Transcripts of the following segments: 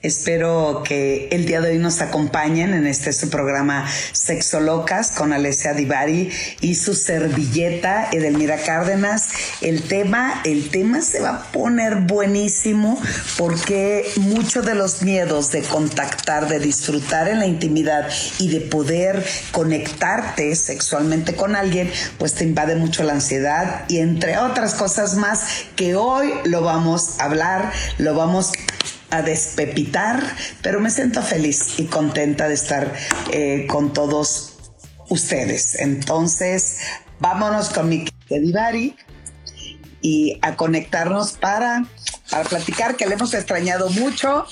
Espero que el día de hoy nos acompañen en este su programa Sexo Locas con Alessia Divari y su servilleta Edelmira Cárdenas. El tema, el tema se va a poner buenísimo porque muchos de los miedos de contactar, de disfrutar en la intimidad y de poder conectarte sexualmente con alguien, pues te invade mucho la ansiedad y entre otras cosas más que hoy lo vamos a hablar, lo vamos a despepitar, pero me siento feliz y contenta de estar eh, con todos ustedes. Entonces, vámonos con mi Divari y a conectarnos para, para platicar, que le hemos extrañado mucho.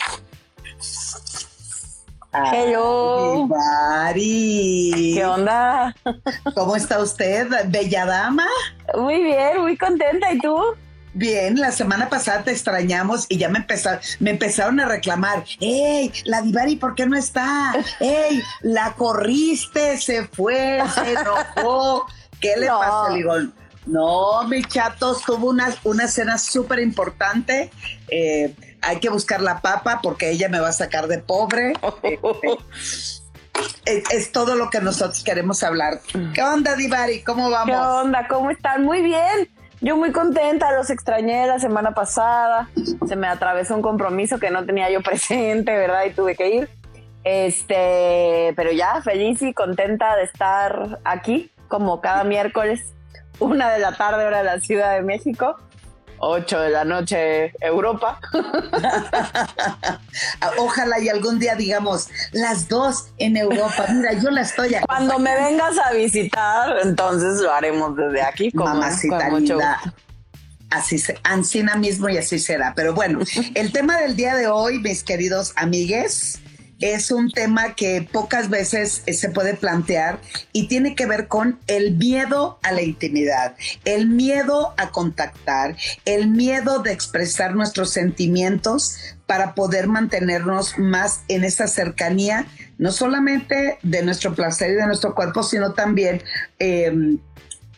Hello. Divari. ¿Qué onda? ¿Cómo está usted, bella dama? Muy bien, muy contenta. ¿Y tú? Bien, la semana pasada te extrañamos y ya me empezaron, me empezaron a reclamar. ¡Ey, la Divari, ¿por qué no está? ¡Ey, la corriste, se fue, se enojó! ¿Qué le No. pasó? Le digo, no, mi chatos, tuvo una, una cena súper importante. Eh, hay que buscar la papa porque ella me va a sacar de pobre. Es, es todo lo que nosotros queremos hablar. ¿Qué onda, Divari? ¿Cómo vamos? ¿Qué onda? ¿Cómo están? Muy bien. Yo muy contenta, los extrañé la semana pasada. Se me atravesó un compromiso que no tenía yo presente, ¿verdad? Y tuve que ir. Este, pero ya feliz y contenta de estar aquí, como cada miércoles, una de la tarde, hora de la Ciudad de México, ocho de la noche, Europa. Ojalá y algún día digamos las dos en Europa. Mira, yo la estoy Cuando me vengas a visitar, entonces lo haremos desde aquí, como, mamacita con mucho gusto. Así se, Ancina mismo y así será. Pero bueno, el tema del día de hoy, mis queridos amigues, es un tema que pocas veces eh, se puede plantear y tiene que ver con el miedo a la intimidad, el miedo a contactar, el miedo de expresar nuestros sentimientos para poder mantenernos más en esa cercanía, no solamente de nuestro placer y de nuestro cuerpo, sino también eh,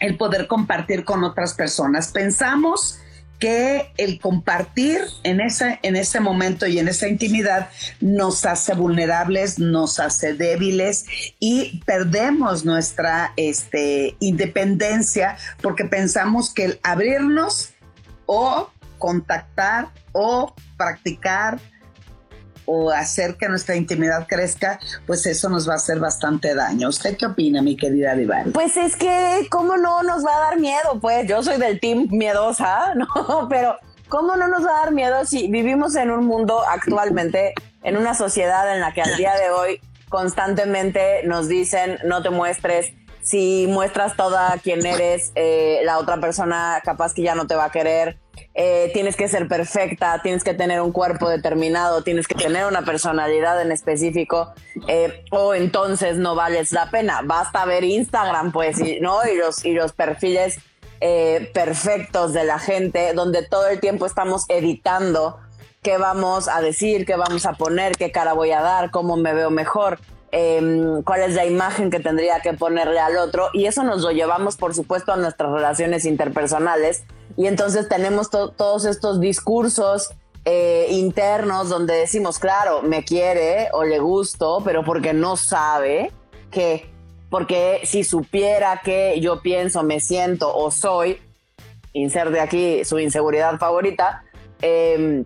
el poder compartir con otras personas. Pensamos que el compartir en ese, en ese momento y en esa intimidad nos hace vulnerables, nos hace débiles y perdemos nuestra este, independencia porque pensamos que el abrirnos o contactar o practicar o hacer que nuestra intimidad crezca, pues eso nos va a hacer bastante daño. ¿Usted qué opina, mi querida Divari? Pues es que, ¿cómo no nos va a dar miedo? Pues yo soy del team miedosa, ¿no? Pero, ¿cómo no nos va a dar miedo si vivimos en un mundo actualmente, en una sociedad en la que al día de hoy constantemente nos dicen no te muestres? Si muestras toda quien eres, eh, la otra persona capaz que ya no te va a querer. Eh, tienes que ser perfecta, tienes que tener un cuerpo determinado, tienes que tener una personalidad en específico, eh, o entonces no vales la pena. Basta ver Instagram, pues, y, ¿no? Y los, y los perfiles perfectos de la gente, donde todo el tiempo estamos editando qué vamos a decir, qué vamos a poner, qué cara voy a dar, cómo me veo mejor. Em, cuál es la imagen que tendría que ponerle al otro y eso nos lo llevamos por supuesto a nuestras relaciones interpersonales y entonces tenemos to- todos estos discursos eh, internos donde decimos, claro, me quiere o le gusto, pero porque no sabe que, porque si supiera que yo pienso, me siento o soy, inserte aquí su inseguridad favorita, eh,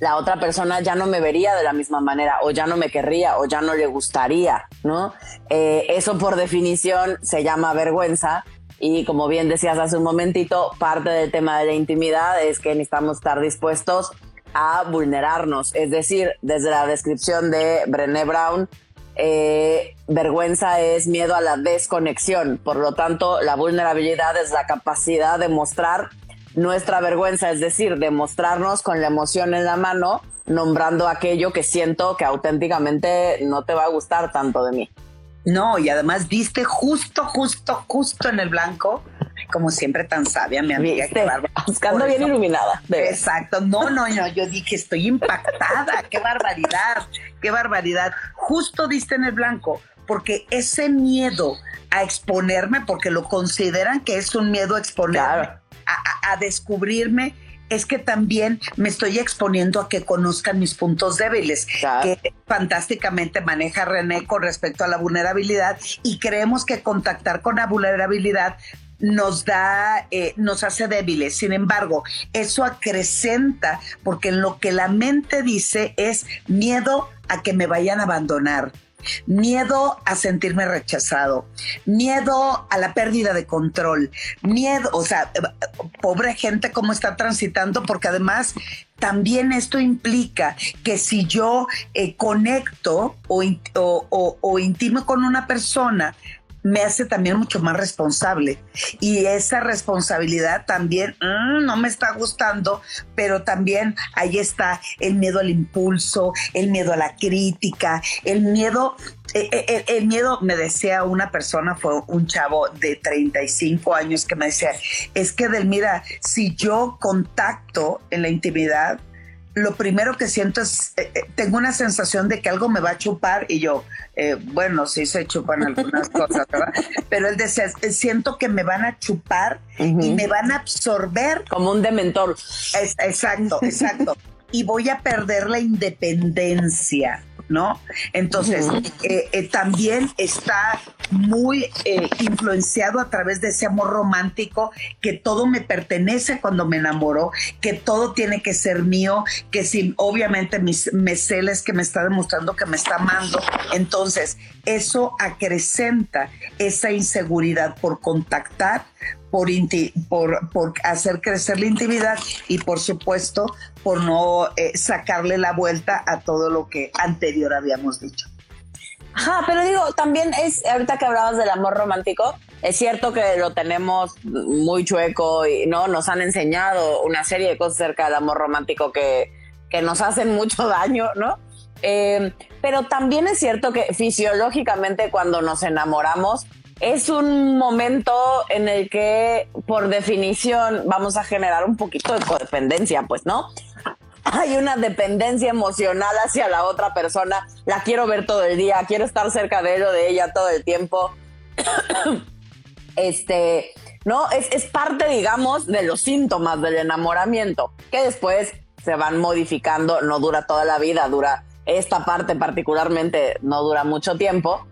la otra persona ya no me vería de la misma manera o ya no me querría o ya no le gustaría, ¿no? Eh, eso por definición se llama vergüenza y como bien decías hace un momentito, parte del tema de la intimidad es que necesitamos estar dispuestos a vulnerarnos, es decir, desde la descripción de Brené Brown, eh, vergüenza es miedo a la desconexión, por lo tanto la vulnerabilidad es la capacidad de mostrar nuestra vergüenza, es decir, demostrarnos con la emoción en la mano, nombrando aquello que siento que auténticamente no te va a gustar tanto de mí. No, y además diste justo, justo, justo en el blanco, como siempre tan sabia, mi amiga. ¿Viste? Buscando bien iluminada. Exacto. No, no, no. Yo dije, estoy impactada. qué barbaridad, qué barbaridad. Justo diste en el blanco, porque ese miedo a exponerme, porque lo consideran que es un miedo a exponerme, a descubrirme es que también me estoy exponiendo a que conozcan mis puntos débiles, que fantásticamente maneja René con respecto a la vulnerabilidad y creemos que contactar con la vulnerabilidad nos da, eh, nos hace débiles. Sin embargo, eso acrecenta porque en lo que la mente dice es miedo a que me vayan a abandonar miedo a sentirme rechazado, miedo a la pérdida de control, miedo, o sea, pobre gente cómo está transitando, porque además también esto implica que si yo eh, conecto o, o, o intimo con una persona, me hace también mucho más responsable. Y esa responsabilidad también mm, no me está gustando, pero también ahí está el miedo al impulso, el miedo a la crítica, el miedo eh, eh, el, miedo, me decía una persona, fue un chavo de 35 años que me decía, es que Delmira, si yo contacto en la intimidad, lo primero que siento es, eh, eh, tengo una sensación de que algo me va a chupar y yo, eh, bueno, sí se chupan algunas cosas, ¿verdad? Pero él decía, siento que me van a chupar y me van a absorber. Como un dementor. exacto, exacto. y voy a perder la independencia. ¿No? Entonces, eh, eh, también está muy eh, influenciado a través de ese amor romántico, que todo me pertenece cuando me enamoro, que todo tiene que ser mío, que si obviamente mis, me celes que me está demostrando que me está amando, entonces eso acrecenta esa inseguridad por contactar, por, por, por, hacer crecer la intimidad y por supuesto por no eh, sacarle la vuelta a todo lo que anterior habíamos dicho. Ajá, pero digo, también es, ahorita que hablabas del amor romántico, es cierto que lo tenemos muy chueco y no nos han enseñado una serie de cosas acerca del amor romántico que, que nos hacen mucho daño, ¿no? Eh, pero también es cierto que fisiológicamente cuando nos enamoramos es un momento en el que por definición vamos a generar un poquito de codependencia, pues, ¿no? Hay una dependencia emocional hacia la otra persona, la quiero ver todo el día, quiero estar cerca de él o de ella todo el tiempo. este, ¿no? Es, es parte, digamos, de los síntomas del enamoramiento, que después se van modificando, no dura toda la vida, dura esta parte particularmente, no dura mucho tiempo,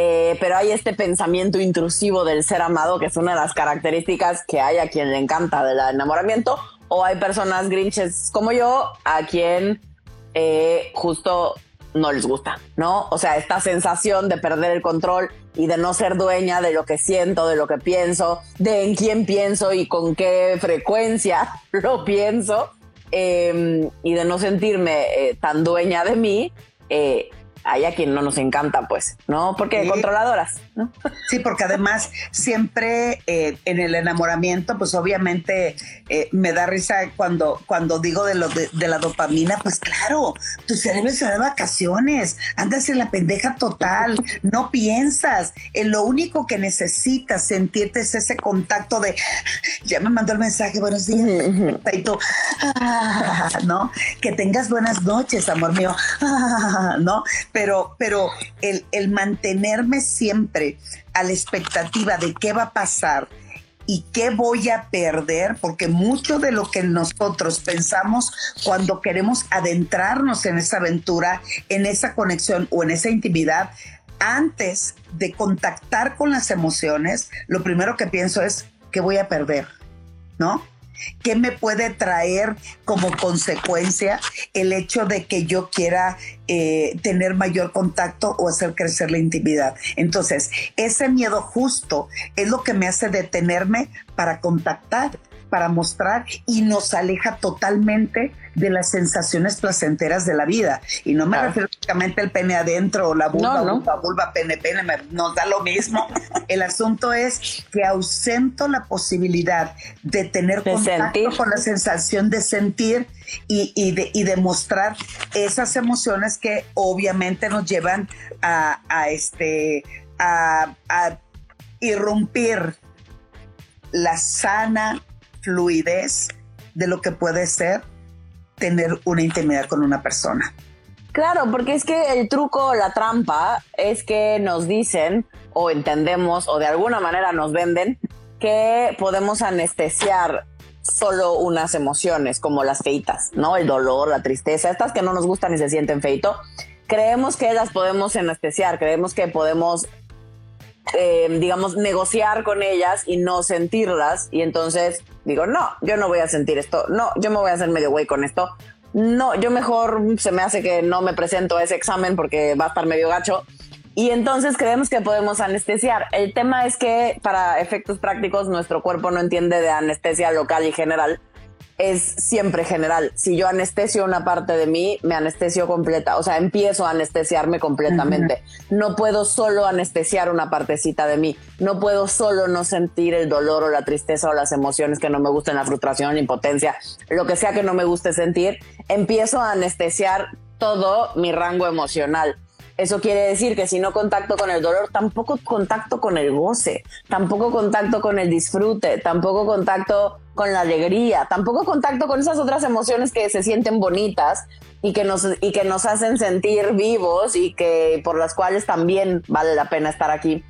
eh, pero hay este pensamiento intrusivo del ser amado, que es una de las características que hay a quien le encanta del enamoramiento, o hay personas grinches como yo, a quien eh, justo no les gusta, ¿no? O sea, esta sensación de perder el control y de no ser dueña de lo que siento, de lo que pienso, de en quién pienso y con qué frecuencia lo pienso, em, y de no sentirme eh, tan dueña de mí, hay a quien no nos encanta, pues, ¿no? Porque controladoras, ¿no? Sí, porque además siempre eh, en el enamoramiento, pues obviamente eh, me da risa cuando, cuando digo de, lo de, la dopamina, pues claro, tu cerebro se da de vacaciones, andas en la pendeja total, no piensas, en lo único que necesitas sentirte es ese contacto de, ya me mandó el mensaje, buenos días, y tú, ah, ¿no? Que tengas buenas noches, amor mío, ah, ¿no? Pero, pero el, el mantenerme siempre a la expectativa de qué va a pasar y qué voy a perder, porque mucho de lo que nosotros pensamos cuando queremos adentrarnos en esa aventura, en esa conexión o en esa intimidad, antes de contactar con las emociones, lo primero que pienso es, ¿qué voy a perder? ¿No? ¿Qué me puede traer como consecuencia el hecho de que yo quiera eh, tener mayor contacto o hacer crecer la intimidad? Entonces, ese miedo justo es lo que me hace detenerme para contactar para mostrar y nos aleja totalmente de las sensaciones placenteras de la vida. Y no me refiero únicamente al pene adentro o la vulva, vulva, vulva, pene, pene, nos da lo mismo. El asunto es que ausento la posibilidad de tener contacto con la sensación de sentir y, y, de, y demostrar esas emociones que obviamente nos llevan a, a este a, a irrumpir la sana fluidez de lo que puede ser tener una intimidad con una persona. Claro, porque es que el truco, la trampa, es que nos dicen o entendemos o de alguna manera nos venden que podemos anestesiar solo unas emociones como las feitas, ¿no? El dolor, la tristeza, estas que no nos gustan y se sienten feito. Creemos que las podemos anestesiar, creemos que podemos, eh, digamos, negociar con ellas y no sentirlas. Y entonces digo, no, yo no voy a sentir esto, no, yo me voy a hacer medio güey con esto. No, yo mejor se me hace que no me presento a ese examen porque va a estar medio gacho y entonces creemos que podemos anestesiar. El tema es que para efectos prácticos nuestro cuerpo no entiende de anestesia local y general. Es siempre general. Si yo anestesio una parte de mí, me anestesio completa. O sea, empiezo a anestesiarme completamente. No puedo solo anestesiar una partecita de mí. No puedo solo no sentir el dolor o la tristeza o las emociones que no me gusten, la frustración, la impotencia, lo que sea que no me guste sentir. Empiezo a anestesiar todo mi rango emocional eso quiere decir que si no contacto con el dolor, tampoco contacto con el goce, tampoco contacto con el disfrute, tampoco contacto con la alegría, tampoco contacto con esas otras emociones que se sienten bonitas y que nos, y que nos hacen sentir vivos y que por las cuales también vale la pena estar aquí.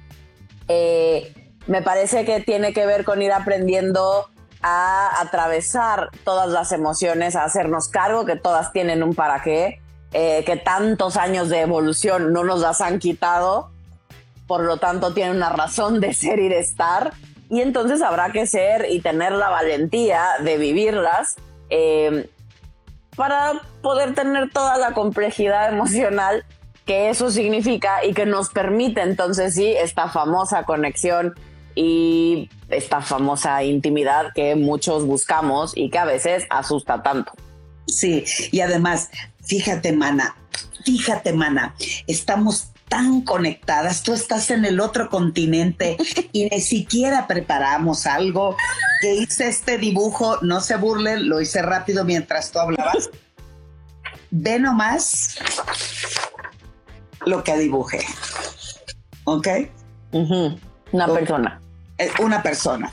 Eh, me parece que tiene que ver con ir aprendiendo a atravesar todas las emociones, a hacernos cargo que todas tienen un para qué eh, que tantos años de evolución no nos las han quitado, por lo tanto tiene una razón de ser y de estar, y entonces habrá que ser y tener la valentía de vivirlas eh, para poder tener toda la complejidad emocional que eso significa y que nos permite entonces sí esta famosa conexión y esta famosa intimidad que muchos buscamos y que a veces asusta tanto. Sí, y además Fíjate, mana, fíjate, mana, estamos tan conectadas, tú estás en el otro continente y ni siquiera preparamos algo, que hice este dibujo, no se burlen, lo hice rápido mientras tú hablabas. Ve nomás lo que dibujé. ¿Ok? Una persona. Eh, una persona.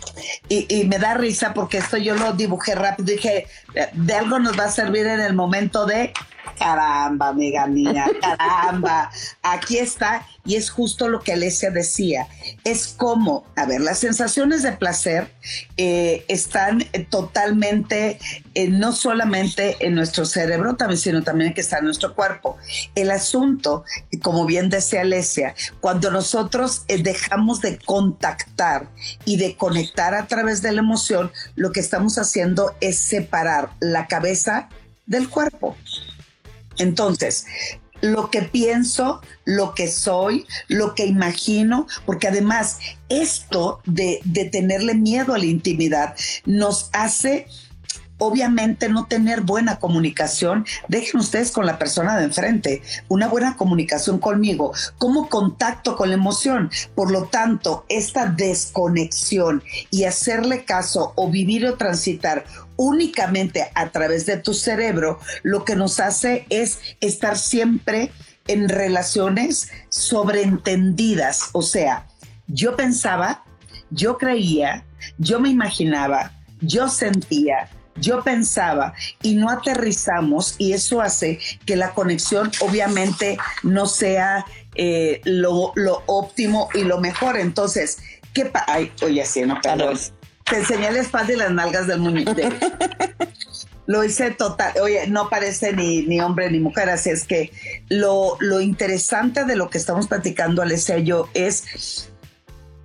Y, y, me da risa porque esto yo lo dibujé rápido. Dije, de algo nos va a servir en el momento de caramba, amiga mía, caramba, aquí está. Y es justo lo que Alesia decía. Es como, a ver, las sensaciones de placer eh, están totalmente, eh, no solamente en nuestro cerebro, también, sino también que está en nuestro cuerpo. El asunto, como bien decía Alesia, cuando nosotros eh, dejamos de contactar y de conectar a través de la emoción, lo que estamos haciendo es separar la cabeza del cuerpo. Entonces, lo que pienso, lo que soy, lo que imagino, porque además esto de, tenerle miedo a la intimidad nos hace obviamente no tener buena comunicación, dejen ustedes con la persona de enfrente, una buena comunicación conmigo, como contacto con la emoción. Por lo tanto, esta desconexión y hacerle caso o vivir o transitar únicamente a través de tu cerebro, lo que nos hace es estar siempre en relaciones sobreentendidas. O sea, yo pensaba, yo creía, yo me imaginaba, yo sentía, yo pensaba y no aterrizamos y eso hace que la conexión obviamente no sea eh, lo, óptimo y lo mejor. Entonces, ¿qué pasa? Oye, así, no, perdón. Te enseñé la espalda y las nalgas del muñeco. lo hice total, oye, no parece ni, ni, hombre ni mujer, así es que lo, lo interesante de lo que estamos platicando, Alessia y yo, es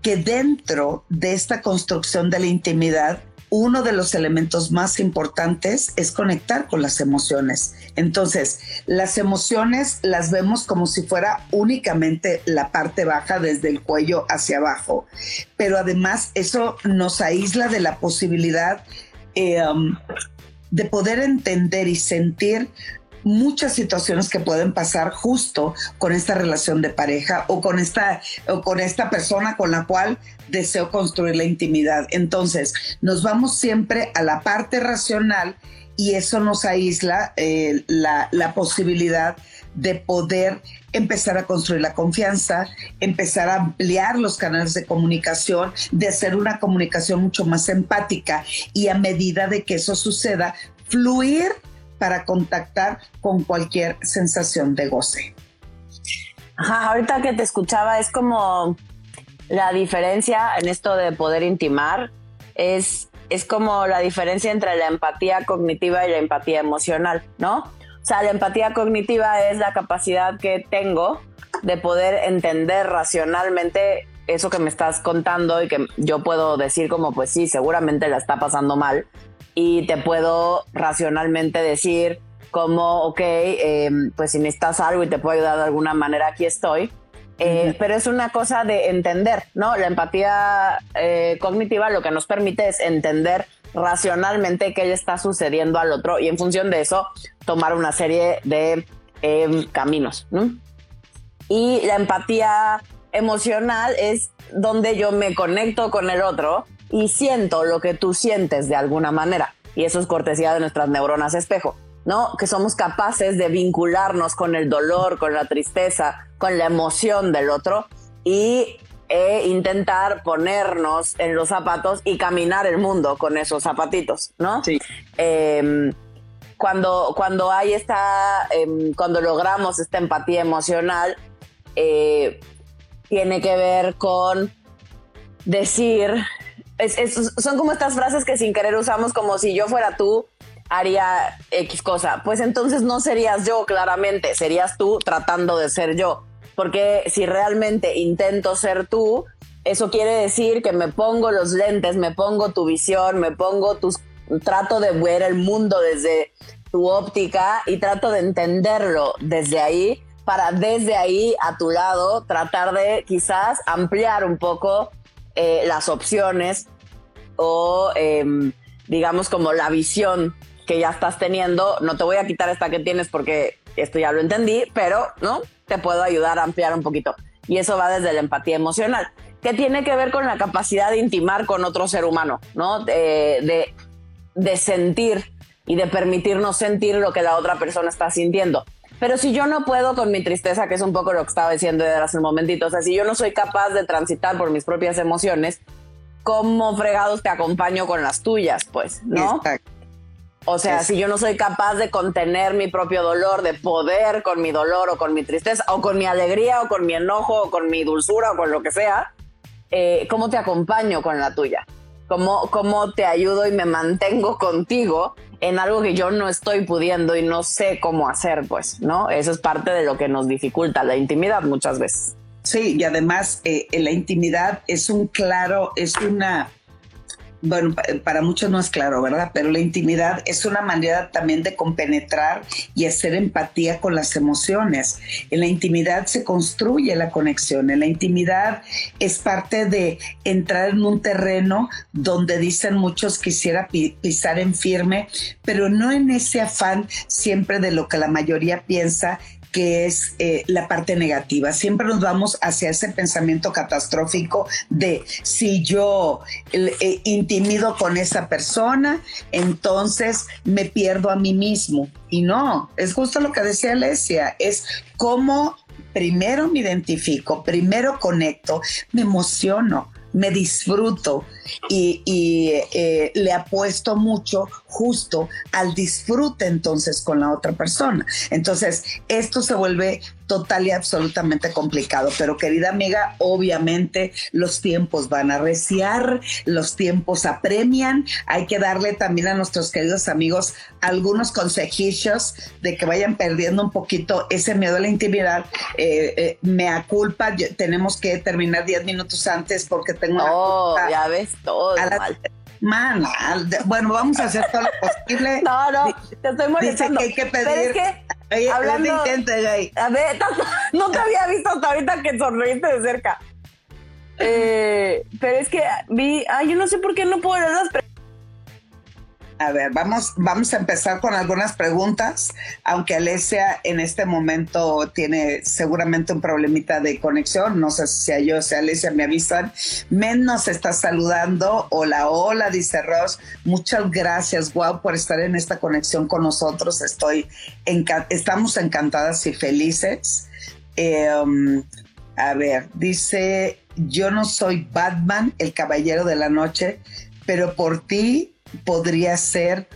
que dentro de esta construcción de la intimidad, uno de los elementos más importantes es conectar con las emociones. Entonces, las emociones las vemos como si fuera únicamente la parte baja desde el cuello hacia abajo, pero además eso nos aísla de la posibilidad eh, um, de poder entender y sentir muchas situaciones que pueden pasar justo con esta relación de pareja o con esta, o con esta persona con la cual deseo construir la intimidad. Entonces, nos vamos siempre a la parte racional y eso nos aísla eh, la, la posibilidad de poder empezar a construir la confianza, empezar a ampliar los canales de comunicación, de hacer una comunicación mucho más empática y a medida de que eso suceda, fluir para contactar con cualquier sensación de goce. Ahorita que te escuchaba es como la diferencia en esto de poder intimar, es, es como la diferencia entre la empatía cognitiva y la empatía emocional, ¿no? O sea, la empatía cognitiva es la capacidad que tengo de poder entender racionalmente eso que me estás contando y que yo puedo decir como, pues sí, seguramente la está pasando mal y te puedo racionalmente decir como, ok, em, pues si necesitas algo y te puedo ayudar de alguna manera, aquí estoy. Eh, pero es una cosa de entender, ¿no? La empatía eh, cognitiva lo que nos permite es entender racionalmente qué le está sucediendo al otro y en función de eso tomar una serie de em, caminos. Y la empatía emocional es donde yo me conecto con el otro y siento lo que tú sientes de alguna manera. Y eso es cortesía de nuestras neuronas espejo, ¿no? Que somos capaces de vincularnos con el dolor, con la tristeza, con la emoción del otro y e intentar ponernos en los zapatos y caminar el mundo con esos zapatitos, ¿no? Sí. Em, cuando, cuando hay esta, em, cuando logramos esta empatía emocional, eh, tiene que ver con decir, son como estas frases que sin querer usamos como si yo fuera tú, haría X cosa. Pues entonces no serías yo, claramente, serías tú tratando de ser yo porque si realmente intento ser tú, eso quiere decir que me pongo los lentes, me pongo tu visión, me pongo tus trato de ver el mundo desde tu óptica y trato de entenderlo desde ahí para desde ahí a tu lado tratar de quizás ampliar un poco eh, las opciones o em, digamos como la visión que ya estás teniendo. No te voy a quitar esta que tienes porque esto ya lo entendí, pero no te puedo ayudar a ampliar un poquito. Y eso va desde la empatía emocional, que tiene que ver con la capacidad de intimar con otro ser humano, ¿no? De, de, sentir y de permitirnos sentir lo que la otra persona está sintiendo. Pero si yo no puedo con mi tristeza, que es un poco lo que estaba diciendo hace un momentito, o sea, si yo no soy capaz de transitar por mis propias emociones, ¿cómo fregados te acompaño con las tuyas? Pues, ¿no? O sea, si yo no soy capaz de contener mi propio dolor, de poder con mi dolor o con mi tristeza, o con mi alegría, o con mi enojo, o con mi dulzura, o con lo que sea, eh, ¿cómo te acompaño con la tuya? ¿Cómo, ¿Cómo te ayudo y me mantengo contigo en algo que yo no estoy pudiendo y no sé cómo hacer? Pues, ¿no? Eso es parte de lo que nos dificulta la intimidad muchas veces. Sí, y además eh, la intimidad es un claro, es una bueno, para muchos no es claro, ¿verdad? Pero la intimidad es una manera también de compenetrar y hacer empatía con las emociones. En la intimidad se construye la conexión, en la intimidad es parte de entrar en un terreno donde dicen muchos quisiera pisar en firme, pero no en ese afán siempre de lo que la mayoría piensa que es eh, la parte negativa. Siempre nos vamos hacia ese pensamiento catastrófico de si yo eh, intimido con esa persona, entonces me pierdo a mí mismo. Y no, es justo lo que decía Alesia, es cómo primero me identifico, primero conecto, me emociono, me disfruto y, eh, le apuesto mucho justo al disfrute entonces con la otra persona. Entonces, esto se vuelve total y absolutamente complicado. Pero querida amiga, obviamente los tiempos van a reciar, los tiempos apremian. Hay que darle también a nuestros queridos amigos algunos consejillos de que vayan perdiendo un poquito ese miedo a la intimidad. Eh, eh, me aculpa, tenemos que terminar 10 minutos antes porque tengo... Oh, ya ves todo. Man, bueno, vamos a hacer todo lo posible. No, no, te estoy molestando. Dice que hay que pedir. Pero es que, hablando, A ver, no te había visto hasta ahorita que sonreíste de cerca. Eh, pero es que vi, ay, yo no sé por qué no puedo ver las A ver, vamos, vamos a empezar con algunas preguntas, aunque Alesia en este momento tiene seguramente un problemita de conexión, no sé si sea yo o sea Alesia me avisan. Men nos está saludando, hola, hola, dice Ross, muchas gracias, wow, por estar en esta conexión con nosotros, estoy estamos encantadas y felices. Em, a ver, dice, yo no soy Batman, el caballero de la noche, pero por ti podría ser...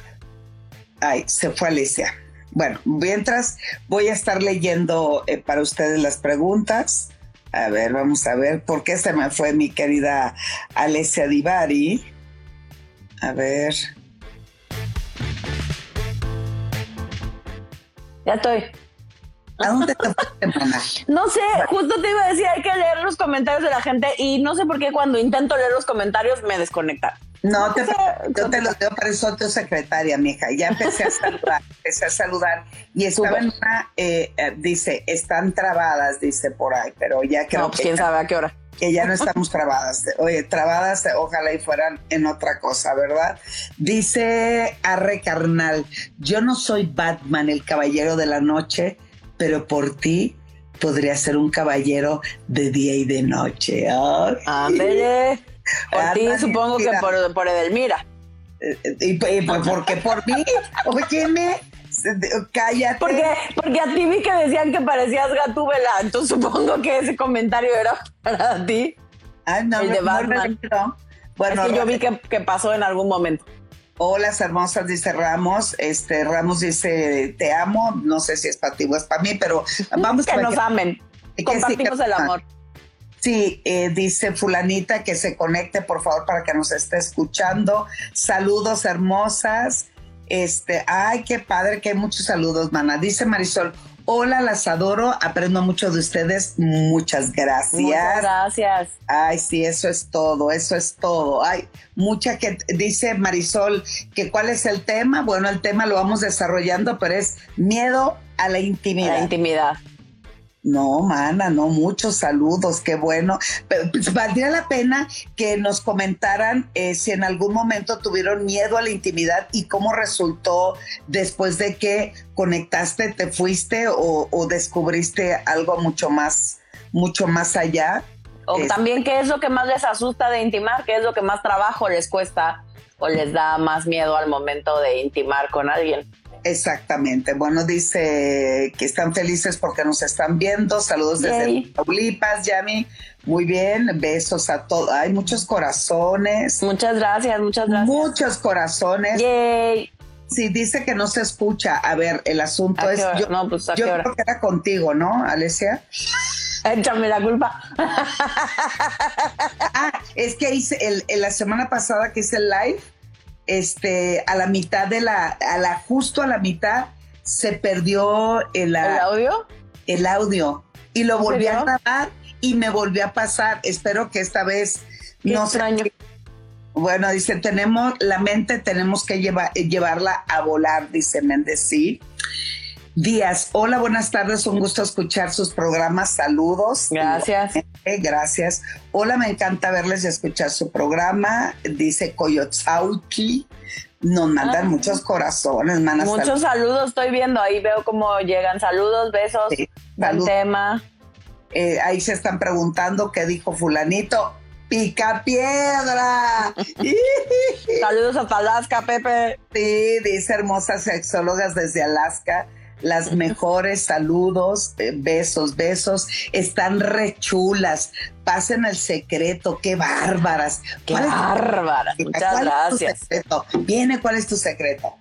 Ay, se fue Alicia. Bueno, mientras voy a estar leyendo eh, para ustedes las preguntas. A ver, vamos a ver por qué se me fue mi querida Alessia Divari. A ver. Ya estoy. ¿A dónde te No sé, justo te iba a decir, hay que leer los comentarios de la gente y no sé por qué cuando intento leer los comentarios me desconecta. No, te, yo te lo digo, pero soy tu secretaria, mija. Ya empecé a saludar, empecé a saludar. Y estaba en una, eh, eh, dice, están trabadas, dice por ahí, pero ya creo no, pues quién sabe a qué hora. Que ya no estamos trabadas. Oye, trabadas, ojalá y fueran en otra cosa, ¿verdad? Dice Arre Carnal, yo no soy Batman, el caballero de la noche, pero por ti podría ser un caballero de día y de noche. Ándele. Por ti, supongo que por, por Edelmira. Eh, ¿Y, por qué por mí? Óyeme, cállate. Porque, porque a ti vi que decían que parecías Gatúbela, entonces supongo que ese comentario era para ti. Ay, no, el de Batman. bueno, es que yo vi que, que, pasó en algún momento. Hola, hermosas, dice Ramos. Este Ramos dice, te amo. No sé si es para ti o es para mí, pero vamos que a nos amen. Compartimos el amor. Sí, eh, dice fulanita que se conecte, por favor, para que nos esté escuchando. Saludos hermosas. Este, ay, qué padre, que hay muchos saludos, mana. Dice Marisol, hola, las adoro, aprendo mucho de ustedes. Muchas gracias. Muchas gracias. Ay, sí, eso es todo, eso es todo. Ay, mucha que dice Marisol que cuál es el tema. Bueno, el tema lo vamos desarrollando, pero es miedo a la intimidad. la intimidad. No, mana, no, muchos saludos, qué bueno. Pero, pues, valdría la pena que nos comentaran eh, si en algún momento tuvieron miedo a la intimidad y cómo resultó después de que conectaste, te fuiste o, descubriste algo mucho más, mucho más allá. O también qué es lo que más les asusta de intimar, qué es lo que más trabajo les cuesta o les da más miedo al momento de intimar con alguien. Exactamente. Bueno, dice que están felices porque nos están viendo. Saludos desde Paulipas, Yami. Muy bien, besos a todos. Hay muchos corazones. Muchas gracias, muchas gracias. Muchos corazones. Yay. Sí, dice que no se escucha. A ver, el asunto es. Yo, no, pues, yo creo que era contigo, ¿no, Alesia? Échame la culpa. ah, es que hice el, la semana pasada que hice el live este, a la mitad de la, a la, justo a la mitad, se perdió el, audio. El audio. Y lo volví a grabar y me volvió a pasar. Espero que esta vez no extraño. Bueno, dice, tenemos la mente, tenemos que llevar, llevarla a volar, dice Méndez, sí. Díaz, hola, buenas tardes, un gusto escuchar sus programas, saludos. Gracias. Gracias. Hola, me encanta verles y escuchar su programa, dice Coyotzauki. Nos mandan ah. muchos corazones, manas. Muchos saludos. estoy viendo, ahí veo cómo llegan. Saludos, besos, sí, tema. Eh, ahí se están preguntando qué dijo fulanito. Pica piedra. Saludos hasta Alaska, Pepe. Sí, dice hermosas sexólogas desde Alaska las mejores saludos, eh, besos, besos, están rechulas, pasen el secreto, qué bárbaras. Qué bárbaras, muchas gracias. Viene, ¿cuál es tu secreto?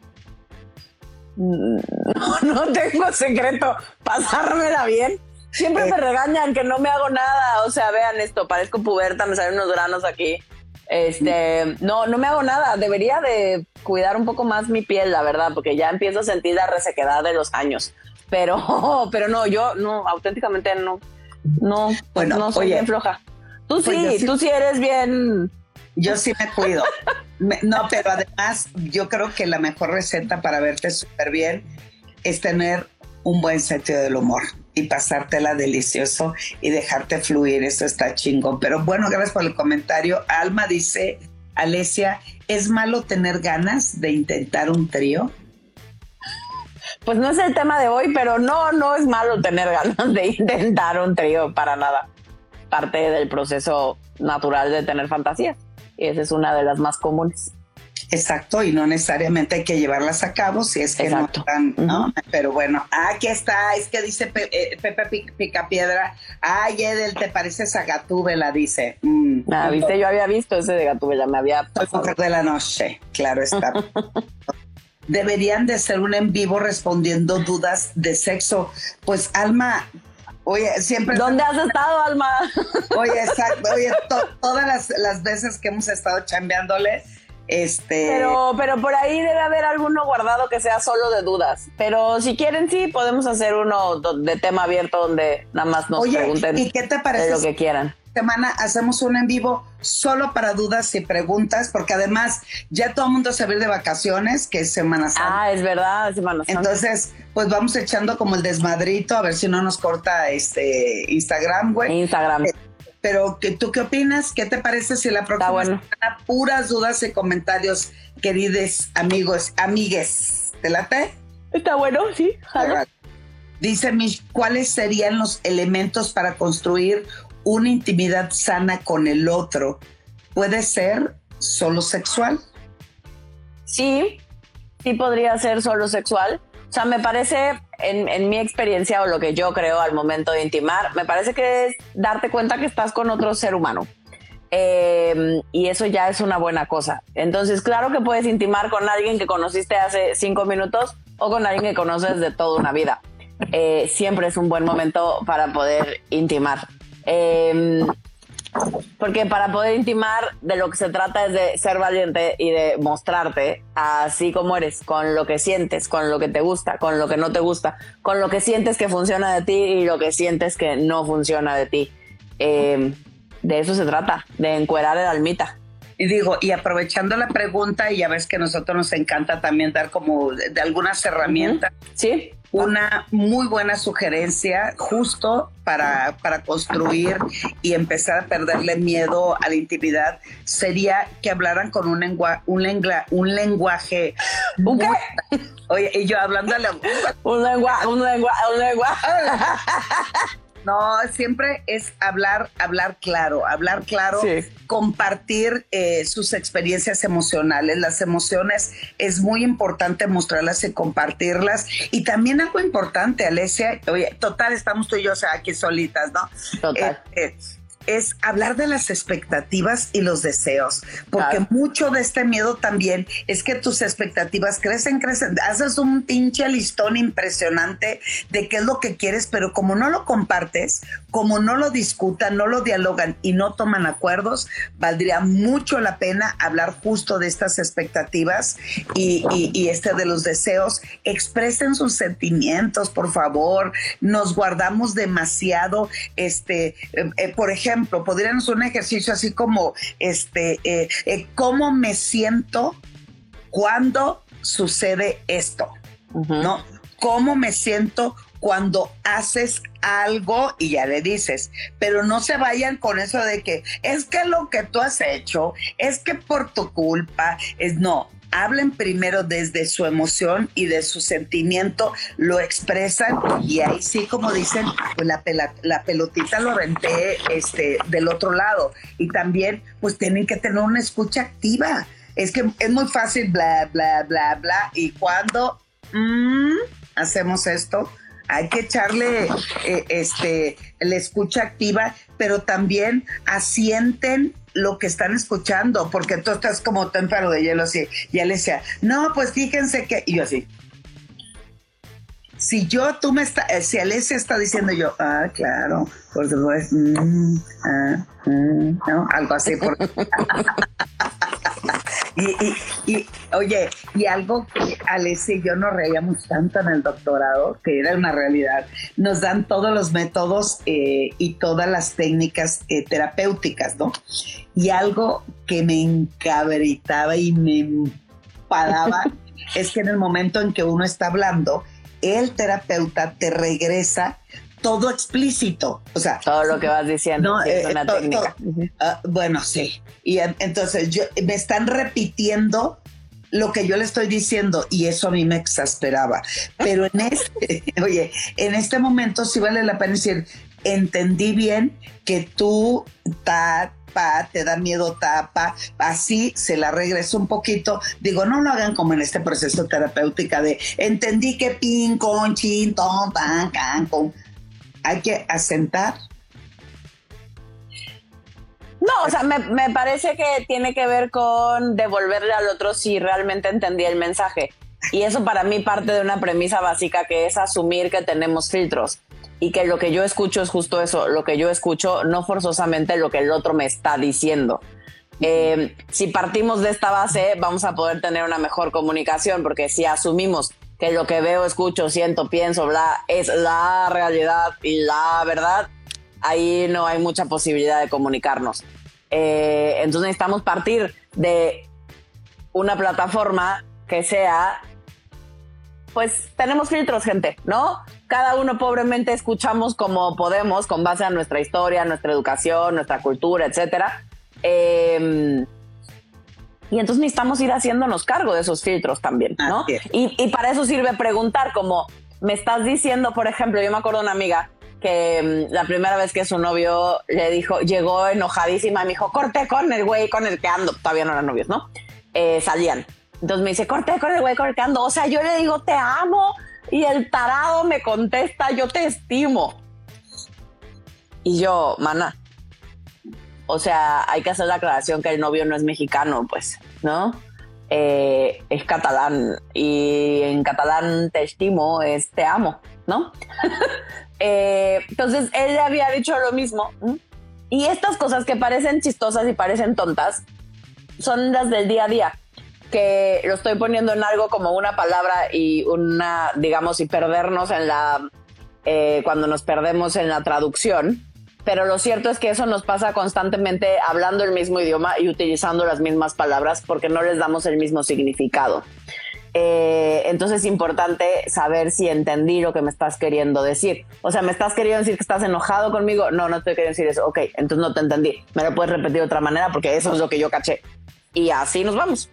Mm, no, no tengo secreto, pasármela bien. Siempre me eh. regañan que no me hago nada, o sea, vean esto, parezco puberta, me salen unos granos aquí. Este, no, no me hago nada. Debería de cuidar un poco más mi piel, la verdad, porque ya empiezo a sentir la resequedad de los años. Pero, pero no, yo no, auténticamente no, no, bueno, no soy bien floja. Tú pues sí, tú sí eres bien. Yo sí me cuido. no, pero además yo creo que la mejor receta para verte súper bien es tener un buen sentido del humor y pasártela delicioso y dejarte fluir. Eso está chingón. Pero bueno, gracias por el comentario. Alma dice Alesia, ¿es malo tener ganas de intentar un trío? Pues no es el tema de hoy, pero no, no es malo tener ganas de intentar un trío para nada. Parte del proceso natural de tener fantasías. Y esa es una de las más comunes. Exacto, y no necesariamente hay que llevarlas a cabo si es que no están, ¿no? Pero bueno, aquí está, es que dice eh, Pepe Picapiedra, ay Edel, ¿te pareces a Gatúbela? Dice. Mm, ah, viste, yo había visto ese de Gatúbela, me había pasado. de la noche, claro está. Deberían de ser un en vivo respondiendo dudas de sexo. Pues Alma, Oye, siempre. ¿Dónde has estado, Alma? Oye, exacto. Oye, todas las, las, veces que hemos estado chambeándole, este... Pero, pero por ahí debe haber alguno guardado que sea solo de dudas. Pero si quieren, sí, podemos hacer uno de tema abierto donde nada más nos pregunten ¿y qué te parece lo que quieran. Semana hacemos un en vivo solo para dudas y preguntas, porque además ya todo el mundo se va de vacaciones, que es Semana Santa. Ah, es verdad, Semana Santa. Entonces, pues vamos echando como el desmadrito, a ver si no nos corta este Instagram, güey. Instagram. Eh, pero, ¿tú qué opinas? ¿Qué te parece si la próxima bueno. semana puras dudas y comentarios, queridos amigos, amigues? ¿Te late? Está bueno, sí. Dice Mish, ¿cuáles serían los elementos para construir una intimidad sana con el otro? ¿Puede ser solo sexual? Sí, sí podría ser solo sexual. O sea, me parece, en, mi experiencia o lo que yo creo al momento de intimar, me parece que es darte cuenta que estás con otro ser humano. Eh, y eso ya es una buena cosa. Entonces, claro que puedes intimar con alguien que conociste hace cinco minutos o con alguien que conoces de toda una vida. Eh, siempre es un buen momento para poder intimar. Eh, porque para poder intimar, de lo que se trata es de ser valiente y de mostrarte así como eres, con lo que sientes, con lo que te gusta, con lo que no te gusta, con lo que sientes que funciona de ti y lo que sientes que no funciona de ti. Eh, de eso se trata, de encuerar el almita. Y digo, y aprovechando la pregunta, y ya ves que a nosotros nos encanta también dar como de, algunas herramientas. Sí una muy buena sugerencia justo para, para, construir y empezar a perderle miedo a la intimidad sería que hablaran con un, lengua, un, lengua, un lenguaje. ¿Un qué? Oye, y yo hablando un lenguaje, un lenguaje, un lenguaje. No, siempre es hablar, hablar claro, hablar claro, compartir eh, sus experiencias emocionales. Las emociones es muy importante mostrarlas y compartirlas. Y también algo importante, Alesia, oye, total, estamos tú y yo o sea, aquí solitas, ¿no? Total. Eh, eh, es hablar de las expectativas y los deseos, porque mucho de este miedo también es que tus expectativas crecen, crecen, haces un pinche listón impresionante de qué es lo que quieres, pero como no lo compartes, como no lo discutan, no lo dialogan y no toman acuerdos, valdría mucho la pena hablar justo de estas expectativas y, este de los deseos. Expresen sus sentimientos, por favor. Nos guardamos demasiado, este, eh, eh, por ejemplo, podríamos un ejercicio así como, este, eh, eh, ¿cómo me siento cuando sucede esto? ¿No? ¿Cómo me siento cuando haces algo y ya le dices, pero no se vayan con eso de que es que lo que tú has hecho, es que por tu culpa, es no, hablen primero desde su emoción y de su sentimiento, lo expresan y ahí sí, como dicen, pues la, pelotita lo renté este, del otro lado. Y también, pues tienen que tener una escucha activa. Es que es muy fácil, bla, bla, bla, bla. Y cuando mm, hacemos esto, hay que echarle eh, este, la escucha activa, pero también asienten lo que están escuchando, porque tú estás como témpano de hielo así, y él no, pues fíjense que, y yo así. Si yo, tú me está, eh, si Alesia está diciendo yo, ah, claro, por supuesto, mm, ah, mm", ¿no? Algo así. Por... y, y, oye, y algo que Alesia y yo nos reíamos tanto en el doctorado, que era una realidad, nos dan todos los métodos eh, y todas las técnicas eh, terapéuticas, ¿no? Y algo que me encabritaba y me empadaba es que en el momento en que uno está hablando, el terapeuta te regresa todo explícito. O sea, todo lo que vas diciendo es una técnica. Ah, bueno, sí. Y entonces yo, me están repitiendo lo que yo le estoy diciendo y eso a mí me exasperaba. Pero en este, oye, en este momento sí vale la pena decir, entendí bien que tú tapa, te da miedo tapa, así se la regreso un poquito. Digo, no lo hagan como en este proceso terapéutico de entendí que pin, con, chin, ton, tan, can, con. Hay que asentar no, o sea, me, parece que tiene que ver con devolverle al otro si realmente entendí el mensaje. Y eso para mí parte de una premisa básica que es asumir que tenemos filtros y que lo que yo escucho es justo eso, lo que yo escucho, no forzosamente lo que el otro me está diciendo. Eh, si partimos de esta base, vamos a poder tener una mejor comunicación, porque si asumimos que lo que veo, escucho, siento, pienso, bla, es la realidad y la verdad, ahí no hay mucha posibilidad de comunicarnos. Eh, entonces necesitamos partir de una plataforma que sea, pues tenemos filtros, gente, ¿no? Cada uno pobremente escuchamos como podemos, con base a nuestra historia, nuestra educación, nuestra cultura, etcétera. Em, y entonces necesitamos ir haciéndonos cargo de esos filtros también, ¿no? Y, y, para eso sirve preguntar, como me estás diciendo, por ejemplo, yo me acuerdo de una amiga que mm, la primera vez que su novio le dijo, llegó enojadísima y me dijo, corte con el güey con el que ando, todavía no eran novios, ¿no? Eh, salían. Entonces me dice, corte con el güey con el que ando. O sea, yo le digo, te amo. Y el tarado me contesta, yo te estimo. Y yo, mana, o sea, hay que hacer la aclaración que el novio no es mexicano, pues, ¿no? Eh, es catalán y en catalán te estimo es te amo, ¿no? Eh, entonces él había dicho lo mismo. Y estas cosas que parecen chistosas y parecen tontas son las del día a día, que lo estoy poniendo en algo como una palabra y una, digamos, y perdernos en la, eh, cuando nos perdemos en la traducción. Pero lo cierto es que eso nos pasa constantemente hablando el mismo idioma y utilizando las mismas palabras porque no les damos el mismo significado. Eh, entonces es importante saber si entendí lo que me estás queriendo decir. O sea, ¿me estás queriendo decir que estás enojado conmigo? No, no estoy queriendo decir eso. Ok, entonces no te entendí. Me lo puedes repetir de otra manera porque eso es lo que yo caché. Y así nos vamos.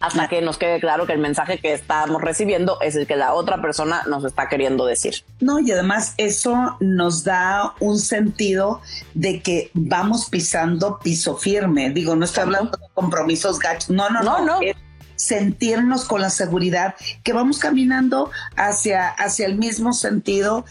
Hasta que nos quede claro que el mensaje que estamos recibiendo es el que la otra persona nos está queriendo decir. No, y además eso nos da un sentido de que vamos pisando piso firme. Digo, no estoy hablando de compromisos gachos. No, no, no. no sentirnos con la seguridad que vamos caminando hacia, hacia el mismo sentido,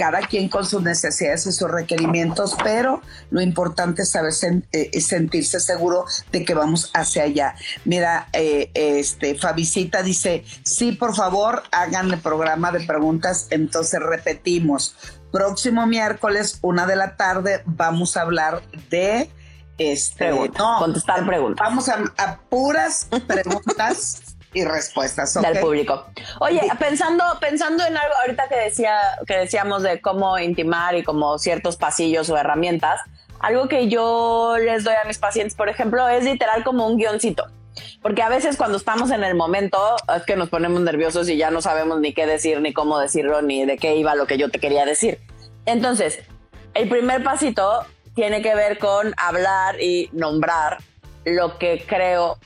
cada quien con sus necesidades y sus requerimientos, pero lo importante es saber eh, sentirse seguro de que vamos hacia allá. Mira, eh, este Fabicita dice, sí, por favor, hagan el programa de preguntas, entonces repetimos. Próximo miércoles, una de la tarde, vamos a hablar de este, no, contestar preguntas. Vamos a, puras preguntas y respuestas del público. Oye, pensando, pensando en algo ahorita que decía, que decíamos de cómo intimar y como ciertos pasillos o herramientas, algo que yo les doy a mis pacientes, por ejemplo, es literal como un guioncito. Porque a veces cuando estamos en el momento es que nos ponemos nerviosos y ya no sabemos ni qué decir, ni cómo decirlo, ni de qué iba lo que yo te quería decir. Entonces, el primer pasito tiene que ver con hablar y nombrar lo que creo,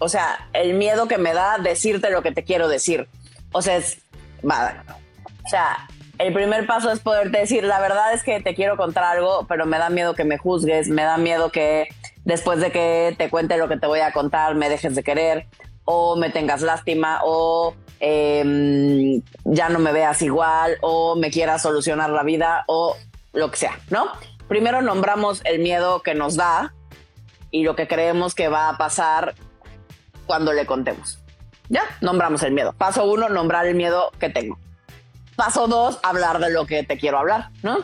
o sea, el miedo que me da decirte lo que te quiero decir. O sea, es, o sea, el primer paso es poderte decir, la verdad es que te quiero contar algo, pero me da miedo que me juzgues, me da miedo que después de que te cuente lo que te voy a contar me dejes de querer o me tengas lástima o em, ya no me veas igual o me quieras solucionar la vida o lo que sea, ¿no? primero nombramos el miedo que nos da y lo que creemos que va a pasar cuando le contemos. Ya, nombramos el miedo. Paso uno, nombrar el miedo que tengo. Paso dos, hablar de lo que te quiero hablar, ¿no?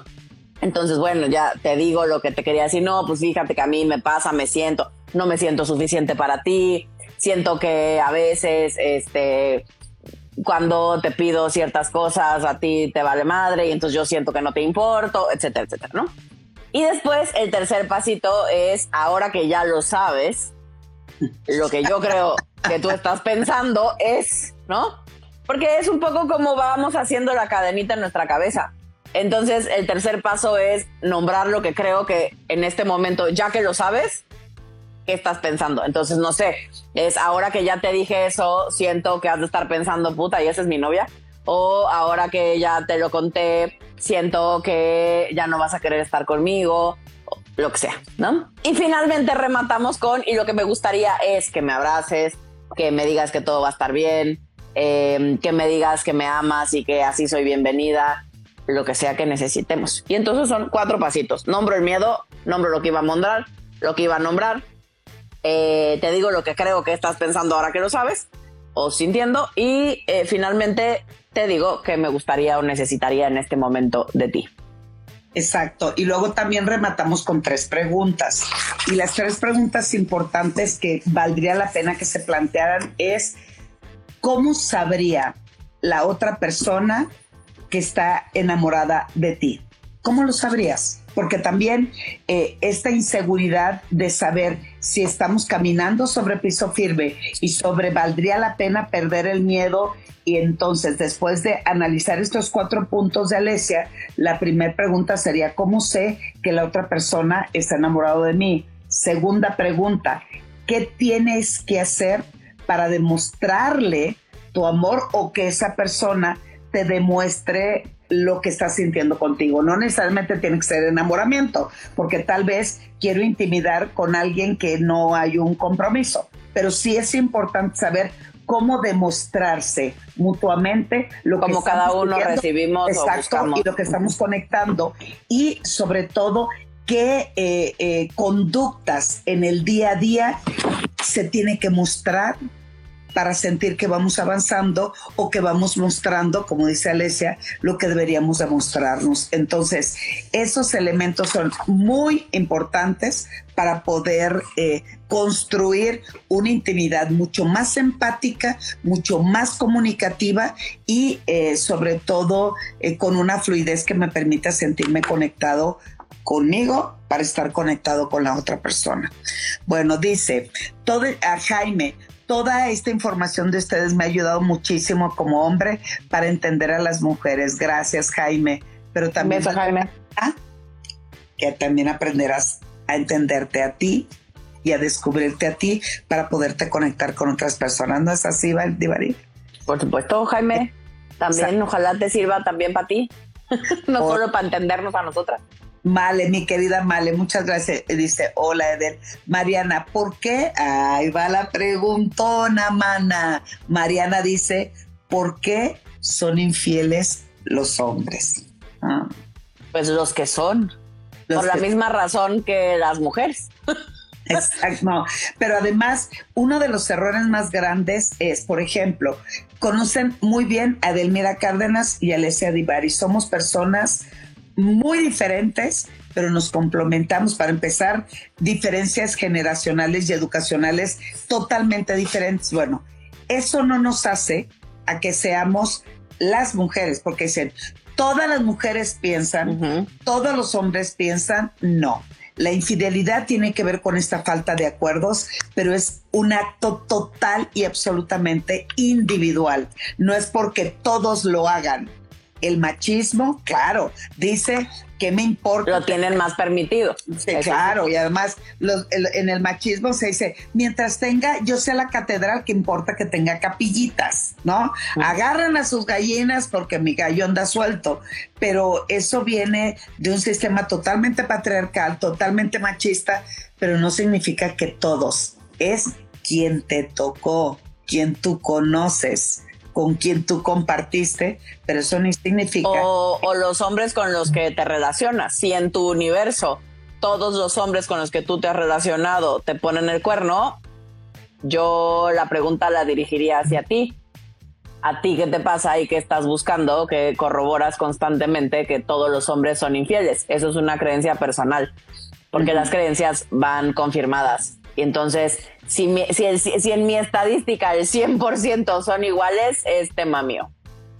Entonces, bueno, ya te digo lo que te quería decir. No, pues fíjate que a mí me pasa, me siento, no me siento suficiente para ti. Siento que a veces, este, cuando te pido ciertas cosas, a ti te vale madre y entonces yo siento que no te importo, etcétera, etcétera, ¿no? Y después el tercer pasito es, ahora que ya lo sabes, lo que yo creo que tú estás pensando es, ¿no? Porque es un poco como vamos haciendo la cadenita en nuestra cabeza. Entonces, el tercer paso es nombrar lo que creo que en este momento, ya que lo sabes, ¿qué estás pensando? Entonces, no sé, es ahora que ya te dije eso, siento que has de estar pensando, puta, y esa es mi novia. O ahora que ya te lo conté, siento que ya no vas a querer estar conmigo, lo que sea, ¿no? Y finalmente rematamos con, y lo que me gustaría es que me abraces, que me digas que todo va a estar bien, eh, que me digas que me amas y que así soy bienvenida, lo que sea que necesitemos. Y entonces son cuatro pasitos. Nombro el miedo, nombro lo que iba a nombrar, lo que iba a nombrar, eh, te digo lo que creo que estás pensando ahora que lo sabes o sintiendo y eh, finalmente te digo que me gustaría o necesitaría en este momento de ti. Exacto. Y luego también rematamos con tres preguntas. Y las tres preguntas importantes que valdría la pena que se plantearan es, ¿cómo sabría la otra persona que está enamorada de ti? ¿Cómo lo sabrías? Porque también eh, esta inseguridad de saber si estamos caminando sobre piso firme y sobre valdría la pena perder el miedo. Y entonces, después de analizar estos cuatro puntos de Alesia, la primera pregunta sería, ¿cómo sé que la otra persona está enamorado de mí? Segunda pregunta, ¿qué tienes que hacer para demostrarle tu amor o que esa persona te demuestre lo que estás sintiendo contigo. No necesariamente tiene que ser enamoramiento, porque tal vez quiero intimidar con alguien que no hay un compromiso, pero sí es importante saber cómo demostrarse mutuamente lo como que cada uno recibimos exacto, y lo que estamos conectando y sobre todo qué eh, eh, conductas en el día a día se tiene que mostrar para sentir que vamos avanzando o que vamos mostrando, como dice Alesia, lo que deberíamos demostrarnos. Entonces, esos elementos son muy importantes para poder eh, construir una intimidad mucho más empática, mucho más comunicativa y eh, sobre todo eh, con una fluidez que me permita sentirme conectado conmigo para estar conectado con la otra persona. Bueno, dice todo a Jaime, toda esta información de ustedes me ha ayudado muchísimo como hombre para entender a las mujeres. Gracias, Jaime. Pero también, Jaime. que también aprenderás a entenderte a ti y a descubrirte a ti para poderte conectar con otras personas. ¿No es así, Divari? Por supuesto, Jaime. También, ojalá te sirva también para ti. no solo para entendernos a nosotras. Male, mi querida Male, muchas gracias. Dice, hola Eder. Mariana, ¿por qué? Ahí va la preguntona, mana. Mariana dice, ¿por qué son infieles los hombres? Ah. Pues los que son. por la misma razón que las mujeres. Exacto, pero además uno de los errores más grandes es, por ejemplo, conocen muy bien a Delmira Cárdenas y a Alessia Divari, somos personas muy diferentes, pero nos complementamos. Para empezar, diferencias generacionales y educacionales totalmente diferentes. Bueno, eso no nos hace a que seamos las mujeres, porque dicen, todas las mujeres piensan, todos los hombres piensan, no. La infidelidad tiene que ver con esta falta de acuerdos, pero es un acto total y absolutamente individual. No es porque todos lo hagan, el machismo, claro, dice que me importa. Lo tienen más permitido. Sí, claro, y además en el machismo se dice, mientras tenga, yo sé la catedral, que importa que tenga capillitas, ¿no? Agarran a sus gallinas porque mi gallo anda suelto, pero eso viene de un sistema totalmente patriarcal, totalmente machista, pero no significa que todos, es quien te tocó, quien tú conoces con quien tú compartiste, pero eso no significa... O, los hombres con los que te relacionas. Si en tu universo todos los hombres con los que tú te has relacionado te ponen el cuerno, yo la pregunta la dirigiría hacia ti. ¿A ti qué te pasa y qué estás buscando? Que corroboras constantemente que todos los hombres son infieles. Eso es una creencia personal, porque las creencias van confirmadas. Y entonces, si, si, en mi estadística el 100% son iguales, es tema mío.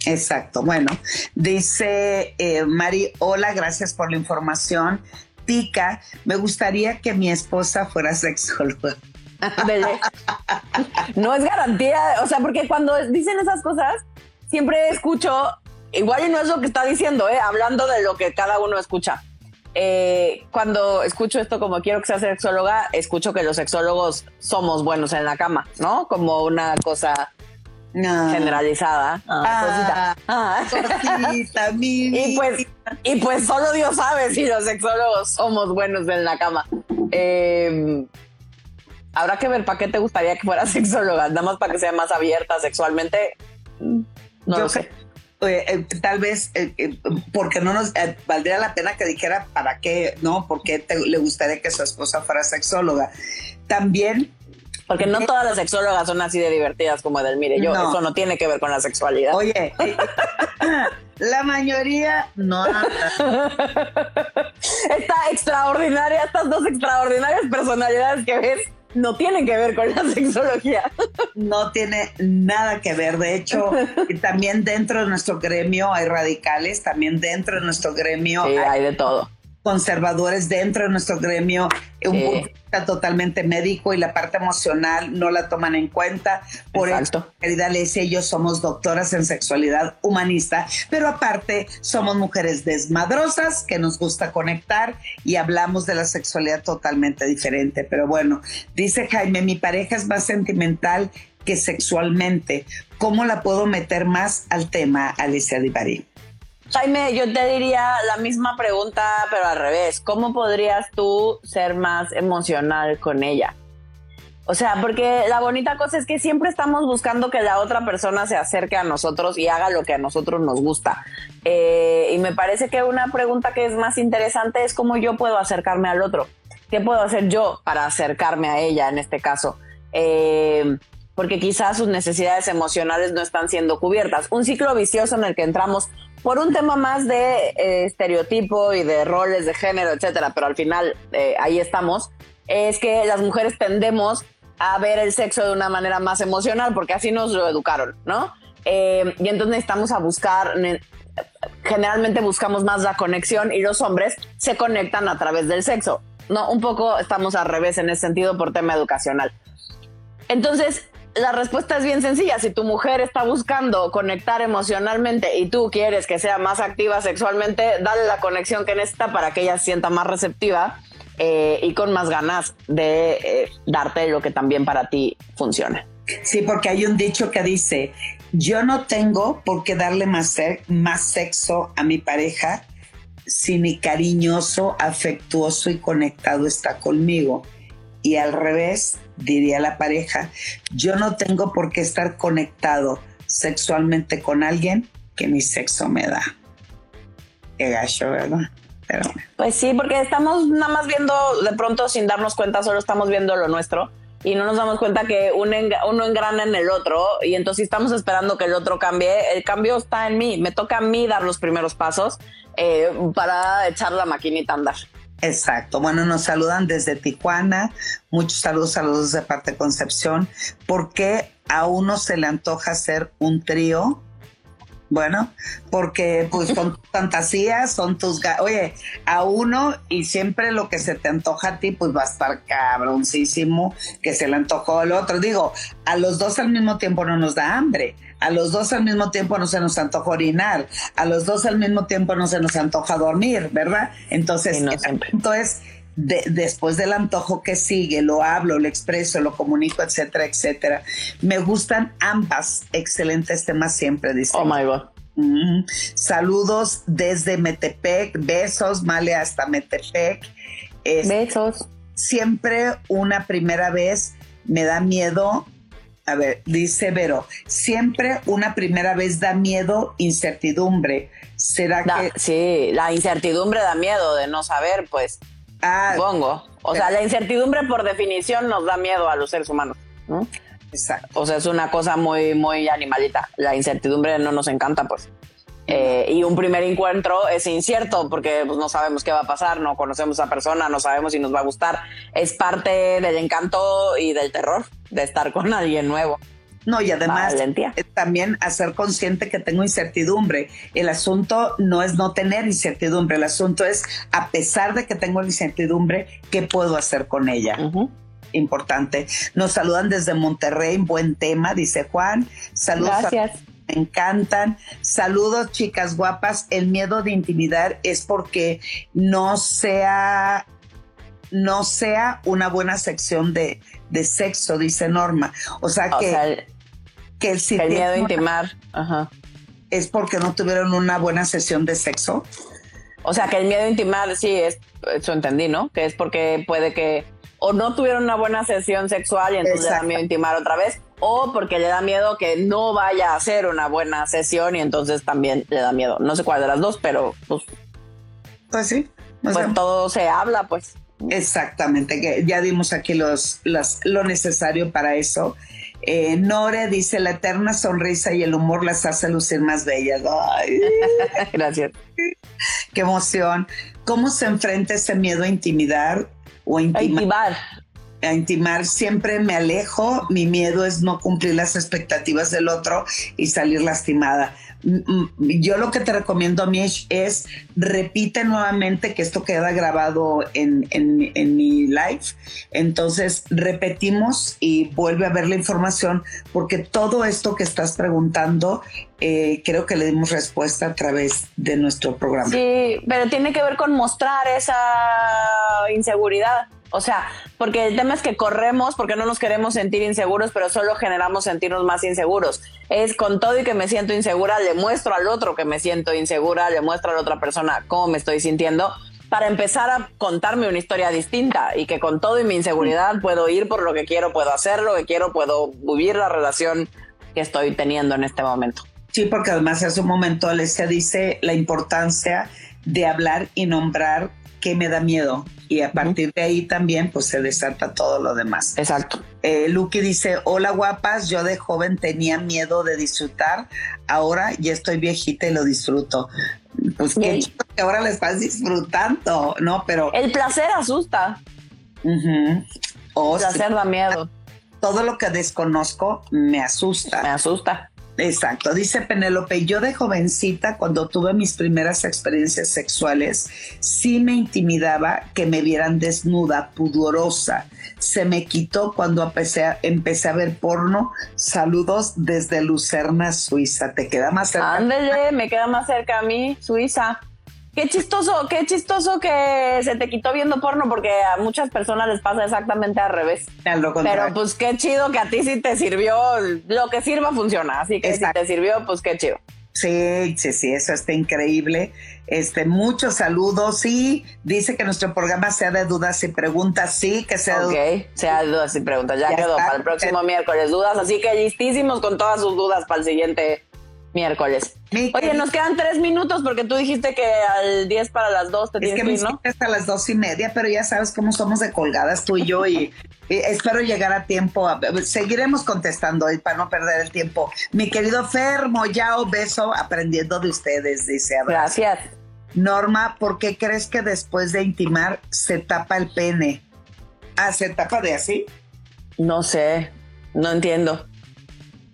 Exacto. Bueno, dice eh, Mari, hola, gracias por la información. Tica, me gustaría que mi esposa fuera sexóloga. no es garantía, o sea, porque cuando dicen esas cosas, siempre escucho igual y no es lo que está diciendo, ¿eh? hablando de lo que cada uno escucha. Eh, cuando escucho esto como quiero que sea sexóloga, escucho que los sexólogos somos buenos en la cama, ¿no? Como una cosa generalizada. Ah, ah. y pues y pues solo Dios sabe si los sexólogos somos buenos en la cama. Eh, habrá que ver para qué te gustaría que fuera sexóloga, nada más para que sea más abierta sexualmente. No lo sé. Eh, tal vez eh, porque no nos valdría la pena que dijera para qué, ¿no? Porque le gustaría que su esposa fuera sexóloga. También porque no todas las sexólogas son así de divertidas como Edelmire. Yo, eso no tiene que ver con la sexualidad. Oye, la mayoría no. Esta extraordinaria, estas dos extraordinarias personalidades que ves no tienen que ver con la sexología. No tiene nada que ver. De hecho, también dentro de nuestro gremio hay radicales, también dentro de nuestro gremio hay de todo conservadores dentro de nuestro gremio, un punto totalmente médico y la parte emocional no la toman en cuenta. Por eso, querida Alesia, ellos somos doctoras en sexualidad humanista, pero aparte somos mujeres desmadrosas que nos gusta conectar y hablamos de la sexualidad totalmente diferente. Pero bueno, dice Jaime, mi pareja es más sentimental que sexualmente. ¿Cómo la puedo meter más al tema, Alicia Divari? Jaime, yo te diría la misma pregunta, pero al revés. ¿Cómo podrías tú ser más emocional con ella? O sea, porque la bonita cosa es que siempre estamos buscando que la otra persona se acerque a nosotros y haga lo que a nosotros nos gusta. Eh, y me parece que una pregunta que es más interesante es cómo yo puedo acercarme al otro. ¿Qué puedo hacer yo para acercarme a ella en este caso? Eh, porque quizás sus necesidades emocionales no están siendo cubiertas. Un ciclo vicioso en el que entramos por un tema más de eh, estereotipo y de roles de género, etcétera, pero al final eh, ahí estamos, es que las mujeres tendemos a ver el sexo de una manera más emocional, porque así nos lo educaron, ¿no? Eh, y entonces necesitamos a buscar, generalmente buscamos más la conexión y los hombres se conectan a través del sexo, ¿no? Un poco estamos al revés en ese sentido por tema educacional. Entonces, la respuesta es bien sencilla. Si tu mujer está buscando conectar emocionalmente y tú quieres que sea más activa sexualmente, dale la conexión que necesita para que ella se sienta más receptiva eh, y con más ganas de eh, darte lo que también para ti funcione. Sí, porque hay un dicho que dice, yo no tengo por qué darle más, más sexo a mi pareja si mi cariñoso, afectuoso y conectado está conmigo. Y al revés, diría la pareja, yo no tengo por qué estar conectado sexualmente con alguien que mi sexo me da. Qué gacho, ¿verdad? Pero... Pues sí, porque estamos nada más viendo, de pronto sin darnos cuenta, solo estamos viendo lo nuestro y no nos damos cuenta que uno, engrana en el otro y entonces estamos esperando que el otro cambie, el cambio está en mí, me toca a mí dar los primeros pasos eh, para echar la maquinita a andar. Exacto. Bueno, nos saludan desde Tijuana. Muchos saludos, saludos de parte de Concepción. ¿Por qué a uno se le antoja hacer un trío? Bueno, porque pues son fantasías, son tus... Oye, a uno y siempre lo que se te antoja a ti pues va a estar cabroncísimo que se le antojó al otro. Digo, a los dos al mismo tiempo no nos da hambre, a los dos al mismo tiempo no se nos antoja orinar, a los dos al mismo tiempo no se nos antoja dormir, ¿verdad? Entonces, el punto es... después del antojo que sigue, lo hablo, lo expreso, lo comunico, etcétera, etcétera. Me gustan ambas excelentes temas siempre, dice. Oh my God. Saludos desde Metepec, besos, Male hasta Metepec. besos. Siempre una primera vez me da miedo. A ver, dice Vero, siempre una primera vez da miedo, incertidumbre. ¿Será que...? Sí, la incertidumbre da miedo de no saber, pues, ah, supongo. O sea, la incertidumbre por definición nos da miedo a los seres humanos. Exacto. O sea, es una cosa muy, muy animalita. La incertidumbre no nos encanta, pues. Eh, y un primer encuentro es incierto porque pues, no sabemos qué va a pasar, no conocemos a esa persona, no sabemos si nos va a gustar. Es parte del encanto y del terror de estar con alguien nuevo. No, y además eh, también hacer consciente que tengo incertidumbre. El asunto no es no tener incertidumbre, el asunto es, a pesar de que tengo incertidumbre, ¿qué puedo hacer con ella? importante. Nos saludan desde Monterrey, buen tema, dice Juan. Saludos Gracias. Me encantan. Saludos, chicas guapas. El miedo de intimidar es porque no sea no sea una buena sección de, de sexo, dice Norma. O sea que, que el, el miedo a intimar es porque no tuvieron una buena sesión de sexo. O sea que el miedo a intimar, sí, es, eso entendí, ¿no? Que es porque puede que o no tuvieron una buena sesión sexual y entonces le da miedo intimar otra vez, o porque le da miedo que no vaya a ser una buena sesión y entonces también le da miedo. No sé cuál de las dos, pero pues. Pues sí. pues todo se habla, pues. Exactamente, que ya dimos aquí los, lo necesario para eso. Eh, Nore dice, la eterna sonrisa y el humor las hace lucir más bellas. Gracias. Qué emoción. ¿Cómo se enfrenta ese miedo a intimidar o intimar? A intimar. Siempre me alejo. Mi miedo es no cumplir las expectativas del otro y salir lastimada. Yo lo que te recomiendo, Mish, es repite nuevamente que esto queda grabado en, en, mi live. Entonces repetimos y vuelve a ver la información porque todo esto que estás preguntando eh, creo que le dimos respuesta a través de nuestro programa. Sí, pero tiene que ver con mostrar esa inseguridad. O sea, porque el tema es que corremos porque no nos queremos sentir inseguros, pero solo generamos sentirnos más inseguros. Es con todo y que me siento insegura, le muestro al otro que me siento insegura, le muestro a la otra persona cómo me estoy sintiendo para empezar a contarme una historia distinta y que con todo y mi inseguridad puedo ir por lo que quiero, puedo hacer lo que quiero, puedo vivir la relación que estoy teniendo en este momento. Sí, porque además hace un momento Alessia dice la importancia de hablar y nombrar qué me da miedo. Y a partir de ahí también pues se desata todo lo demás. Exacto. Eh, Lucky dice, hola guapas, yo de joven tenía miedo de disfrutar, ahora ya estoy viejita y lo disfruto. Pues qué chido que ahora le estás disfrutando, ¿no? Pero... El placer asusta. el placer da miedo. Todo lo que desconozco me asusta. Me asusta. Exacto, dice Penélope, yo de jovencita cuando tuve mis primeras experiencias sexuales, sí me intimidaba que me vieran desnuda, pudorosa. Se me quitó cuando empecé a, ver porno. Saludos desde Lucerna, Suiza. ¿Te queda más cerca? Ándele, me queda más cerca a mí, Suiza. Qué chistoso, qué chistoso que se te quitó viendo porno porque a muchas personas les pasa exactamente al revés. Pero pues qué chido que a ti sí te sirvió, lo que sirva funciona, así que si te sirvió, pues qué chido. Sí, sí, sí, eso está increíble. Este, muchos saludos. Sí, dice que nuestro programa sea de dudas y preguntas. Sí, que sea de sea de dudas y preguntas. Ya, quedó para el próximo miércoles dudas. Así que listísimos con todas sus dudas para el siguiente miércoles. Oye, nos quedan tres minutos porque tú dijiste que al 10 para las 2 te tienes que, ir, ¿no? hasta las dos y media, pero ya sabes cómo somos de colgadas tú y yo y, espero llegar a tiempo. seguiremos contestando hoy para no perder el tiempo. Mi querido Fermo, ya beso aprendiendo de ustedes, dice. Gracias. Norma, ¿por qué crees que después de intimar se tapa el pene? Ah, ¿se tapa de así? No sé, no entiendo.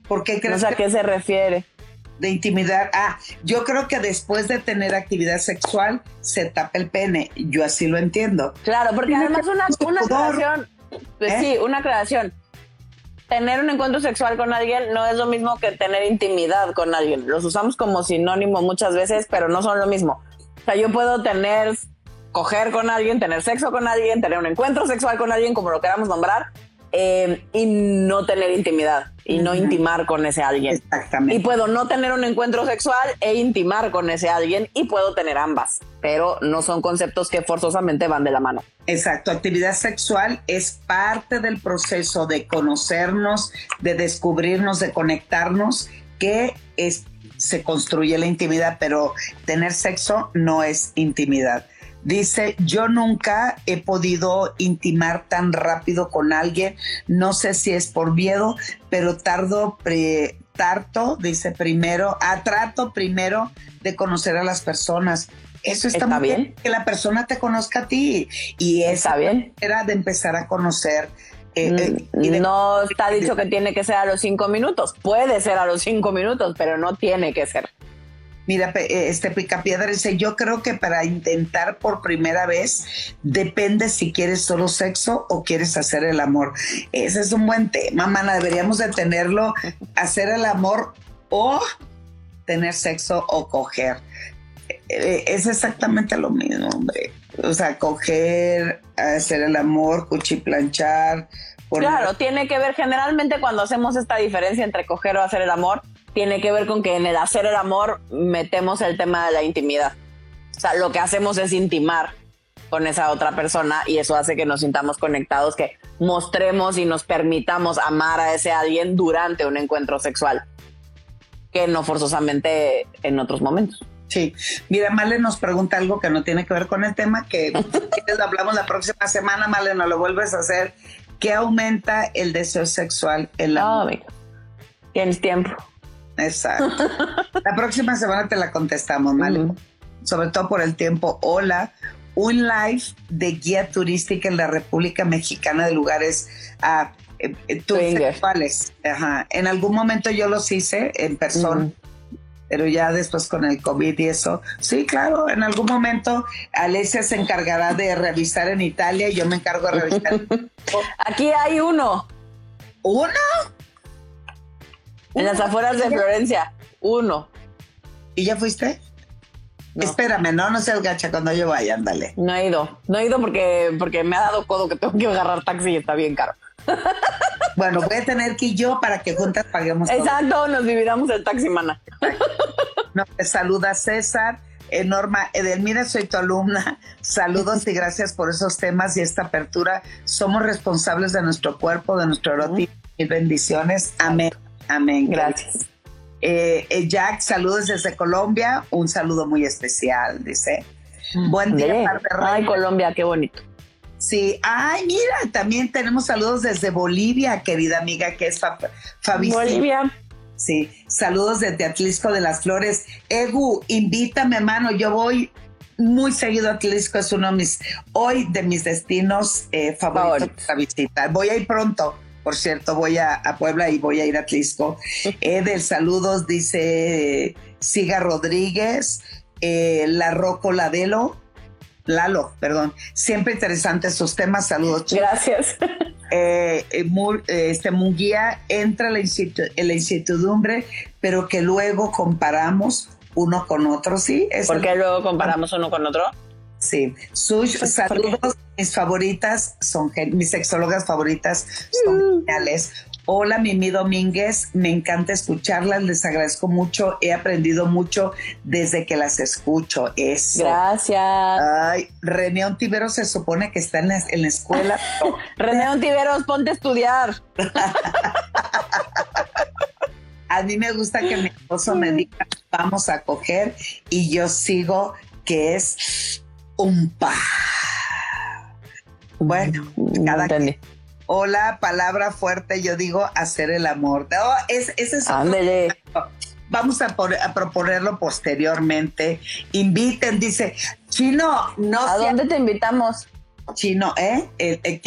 ¿Por qué crees no sé a qué se refiere de intimidar. Ah, yo creo que después de tener actividad sexual se tapa el pene. Yo así lo entiendo. Claro, porque además una, una aclaración, pues ¿Eh? sí, una aclaración. Tener un encuentro sexual con alguien no es lo mismo que tener intimidad con alguien. Los usamos como sinónimo muchas veces, pero no son lo mismo. O sea, yo puedo tener, coger con alguien, tener sexo con alguien, tener un encuentro sexual con alguien, como lo queramos nombrar, eh, y no tener intimidad y no intimar con ese alguien. Exactamente. Y puedo no tener un encuentro sexual e intimar con ese alguien y puedo tener ambas, pero no son conceptos que forzosamente van de la mano. Exacto, actividad sexual es parte del proceso de conocernos, de descubrirnos, de conectarnos, que es, se construye la intimidad, pero tener sexo no es intimidad. Dice, yo nunca he podido intimar tan rápido con alguien, no sé si es por miedo, pero tardo, pre, tarto, dice primero, a trato primero de conocer a las personas. Eso está, muy bien? que la persona te conozca a ti y esa bien. era de empezar a conocer. Eh, mm, eh, no está dicho que tiene que ser a los cinco minutos, puede ser a los cinco minutos, pero no tiene que ser. Mira, eh, este Picapiedra dice, yo creo que para intentar por primera vez depende si quieres solo sexo o quieres hacer el amor. Ese es un buen tema, mana, deberíamos de tenerlo, hacer el amor o tener sexo o coger. Eh, Es exactamente lo mismo, hombre. O sea, coger, hacer el amor, cuchiplanchar. poner- Claro, tiene que ver generalmente cuando hacemos esta diferencia entre coger o hacer el amor, tiene que ver con que en el hacer el amor metemos el tema de la intimidad. O sea, lo que hacemos es intimar con esa otra persona y eso hace que nos sintamos conectados, que mostremos y nos permitamos amar a ese alguien durante un encuentro sexual, que no forzosamente en otros momentos. Sí. Mira, Male nos pregunta algo que no tiene que ver con el tema, que lo hablamos la próxima semana, Male, no lo vuelves a hacer. ¿Qué aumenta el deseo sexual en la No, mujer? amiga. Tienes tiempo. Exacto. La próxima semana te la contestamos, ¿vale? Sobre todo por el tiempo. Hola, un live de guía turística en la República Mexicana de lugares ah, eh, eh, sexuales. Ajá. En algún momento yo los hice en persona. Pero ya después con el COVID y eso, sí, claro, en algún momento Alesia se encargará de revisar en Italia y yo me encargo de revisar. Aquí hay uno, ¿Uno? En las afueras de Florencia. Uno. ¿Y ya fuiste? No. Espérame, no, no seas gacha cuando yo vaya, ándale. No he ido. No he ido porque, porque me ha dado codo que tengo que agarrar taxi y está bien caro. Bueno, voy a tener que ir yo para que juntas paguemos todo. Exacto, nos dividamos el taxi, mana. Saluda César. Eh, Norma Edelmira, soy tu alumna. Saludos y gracias por esos temas y esta apertura. Somos responsables de nuestro cuerpo, de nuestro erotismo y bendiciones. Amén. Amén. Gracias. Eh, eh, Jack, saludos desde Colombia. Un saludo muy especial, dice. Buen día, Ve. par de Ay. Colombia, qué bonito. Sí, ay, mira, también tenemos saludos desde Bolivia, querida amiga, que es Fa- Fabi. Bolivia. Sí, saludos desde Atlisco de las Flores. Egu, invítame, mano. Yo voy muy seguido a Atlisco, es uno de mis, hoy de mis destinos eh, favoritos Favoritos. para visitar. Voy a ir pronto, por cierto, voy a, a Puebla y voy a ir a Atlisco. Edel, saludos, dice eh, Siga Rodríguez, eh, La Roco Ladelo. Lalo, perdón. Siempre interesantes sus temas. Saludos, chicos Gracias. eh, eh, eh, este Munguía entra en la, en la incertidumbre, pero que luego comparamos uno con otro, ¿sí? Es ¿Por el- qué luego comparamos uno con otro? Sí. Sush, Pues, saludos. Mis favoritas son, mis sexólogas favoritas son Mm. geniales. Hola, Mimi Domínguez, me encanta escucharlas, les agradezco mucho, he aprendido mucho desde que las escucho. Eso. Gracias. Ay, René Ontivero se supone que está en la, en la escuela. René Ontiveros, ponte a estudiar. A mí me gusta que mi esposo me diga, vamos a coger, y yo sigo que es un pa. Bueno, cada Entendí. hola, palabra fuerte, yo digo hacer el amor. No, es, ese es. Vamos a, por- a proponerlo posteriormente. Inviten, dice, Chino, no ¿A sea dónde te invitamos? chino, ¿eh? Que,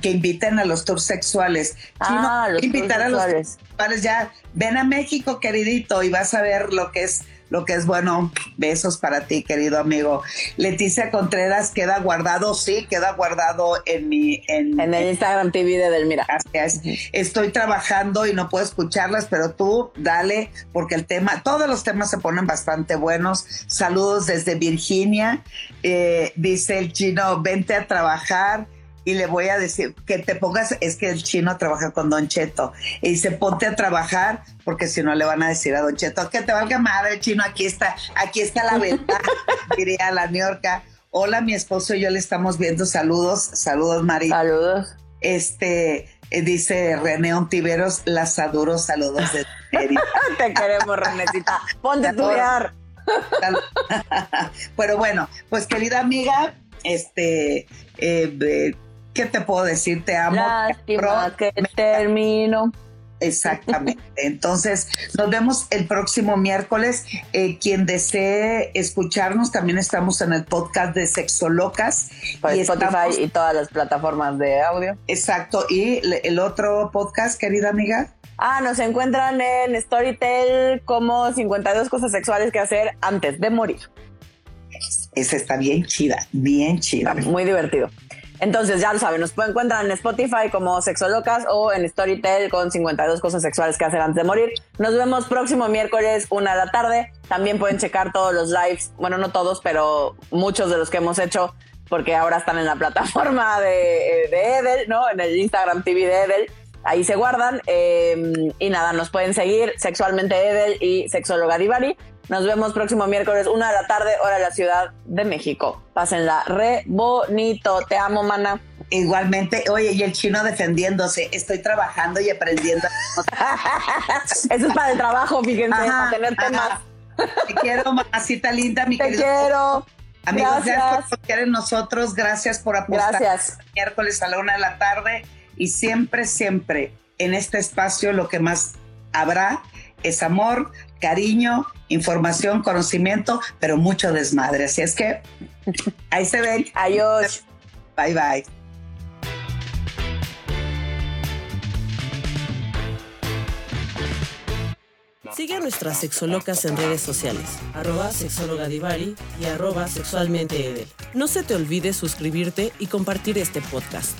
que inviten a los tours sexuales. Chino, Ah, los invitar tours a los sexuales ya. Ven a México, queridito, y vas a ver lo que es lo que es bueno. Besos para ti, querido amigo. Leticia Contreras queda guardado, sí, queda guardado en mi en, En el Instagram TV de Delmira. Gracias. Estoy trabajando y no puedo escucharlas, pero tú dale, porque el tema, todos los temas se ponen bastante buenos. Saludos desde Virginia. Eh, dice el chino, vente a trabajar. Y le voy a decir que te pongas, es que el chino trabaja con Don Cheto. Y dice, ponte a trabajar, porque si no le van a decir a Don Cheto, que te valga madre, chino, aquí está, aquí está la verdad, diría la Niorca. Hola, mi esposo y yo le estamos viendo. Saludos, saludos, Mari. Saludos. Este, eh, dice René Ontiveros, las adoro, saludos de. Te queremos, Renecita. Ponte a estudiar. Pero bueno, pues querida amiga, este, eh, eh, ¿qué te puedo decir? Te amo. Lástima que termino. Exactamente. Entonces, nos vemos el próximo miércoles. Eh, quien desee escucharnos, también estamos en el podcast de Sexolocas. Por Y Spotify estamos- y todas las plataformas de audio. Exacto. Y el otro podcast, querida amiga. Ah, nos encuentran en Storytel como 52 cosas sexuales que hacer antes de morir. Esa está bien chida, bien chida. Muy divertido. Entonces, ya lo saben, nos pueden encontrar en Spotify como Sexolocas o en Storytel con 52 cosas sexuales que hacer antes de morir. Nos vemos próximo miércoles, una de la tarde. También pueden checar todos los lives, bueno, no todos, pero muchos de los que hemos hecho, porque ahora están en la plataforma de, de Edel, ¿no? En el Instagram TV de Edel. Ahí se guardan. Eh, y nada, nos pueden seguir Sexualmente Edel y Sexóloga Divari. Nos vemos próximo miércoles, una de la tarde, hora de la Ciudad de México. Pásenla re bonito. Te amo, mana. Igualmente, oye, y el chino defendiéndose, estoy trabajando y aprendiendo. Eso es para el trabajo, fíjense, Ajá, para tener temas. Te quiero, mamacita linda, mi Te querido. quiero. Amigos, gracias. Gracias. por confiar en nosotros, gracias por apostar. Gracias. Miércoles a la una de la tarde y siempre, siempre en este espacio lo que más habrá es amor, cariño, información, conocimiento, pero mucho desmadre. Así es que ahí se ven. Adiós. Bye bye. Sigue a nuestras sexolocas en redes sociales, arroba sexóloga divari y arroba sexualmente edel. No se te olvide suscribirte y compartir este podcast.